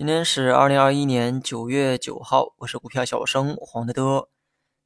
今天是二零二一年九月九号，我是股票小生黄德德。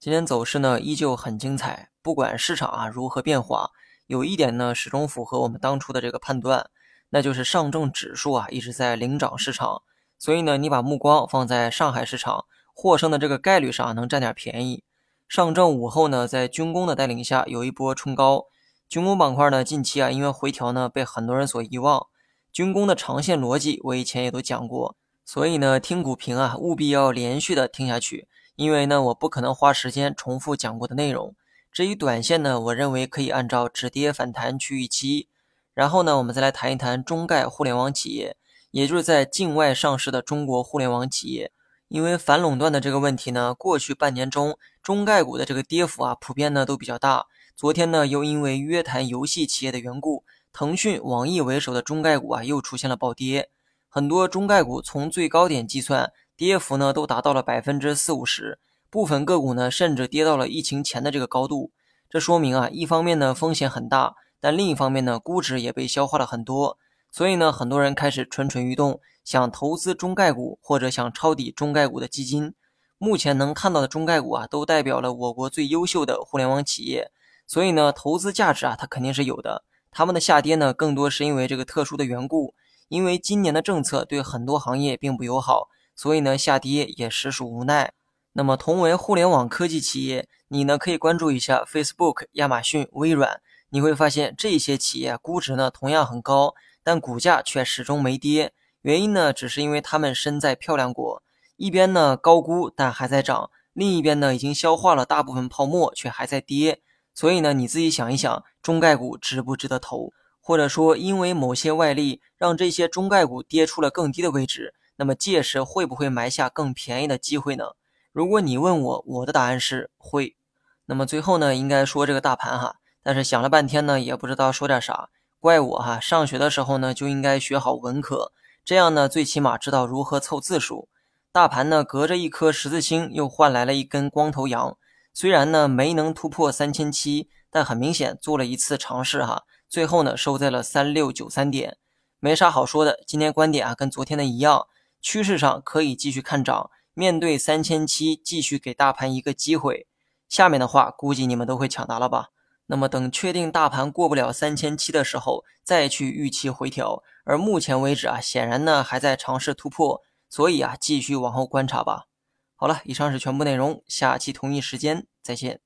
今天走势呢依旧很精彩，不管市场啊如何变化，有一点呢始终符合我们当初的这个判断，那就是上证指数啊一直在领涨市场。所以呢，你把目光放在上海市场获胜的这个概率上，能占点便宜。上证午后呢，在军工的带领下有一波冲高，军工板块呢近期啊因为回调呢被很多人所遗忘。军工的长线逻辑我以前也都讲过。所以呢，听股评啊，务必要连续的听下去，因为呢，我不可能花时间重复讲过的内容。至于短线呢，我认为可以按照止跌反弹去预期。然后呢，我们再来谈一谈中概互联网企业，也就是在境外上市的中国互联网企业。因为反垄断的这个问题呢，过去半年中中概股的这个跌幅啊，普遍呢都比较大。昨天呢，又因为约谈游戏企业的缘故，腾讯、网易为首的中概股啊，又出现了暴跌。很多中概股从最高点计算，跌幅呢都达到了百分之四五十，部分个股呢甚至跌到了疫情前的这个高度。这说明啊，一方面呢风险很大，但另一方面呢估值也被消化了很多。所以呢，很多人开始蠢蠢欲动，想投资中概股或者想抄底中概股的基金。目前能看到的中概股啊，都代表了我国最优秀的互联网企业，所以呢，投资价值啊它肯定是有的。他们的下跌呢，更多是因为这个特殊的缘故。因为今年的政策对很多行业并不友好，所以呢下跌也实属无奈。那么同为互联网科技企业，你呢可以关注一下 Facebook、亚马逊、微软，你会发现这些企业估值呢同样很高，但股价却始终没跌。原因呢只是因为他们身在漂亮国，一边呢高估但还在涨，另一边呢已经消化了大部分泡沫却还在跌。所以呢你自己想一想，中概股值不值得投？或者说，因为某些外力让这些中概股跌出了更低的位置，那么届时会不会埋下更便宜的机会呢？如果你问我，我的答案是会。那么最后呢，应该说这个大盘哈，但是想了半天呢，也不知道说点啥。怪我哈，上学的时候呢就应该学好文科，这样呢最起码知道如何凑字数。大盘呢隔着一颗十字星又换来了一根光头羊，虽然呢没能突破三千七，但很明显做了一次尝试哈。最后呢，收在了三六九三点，没啥好说的。今天观点啊，跟昨天的一样，趋势上可以继续看涨。面对三千七，继续给大盘一个机会。下面的话，估计你们都会抢答了吧？那么等确定大盘过不了三千七的时候，再去预期回调。而目前为止啊，显然呢还在尝试突破，所以啊，继续往后观察吧。好了，以上是全部内容，下期同一时间再见。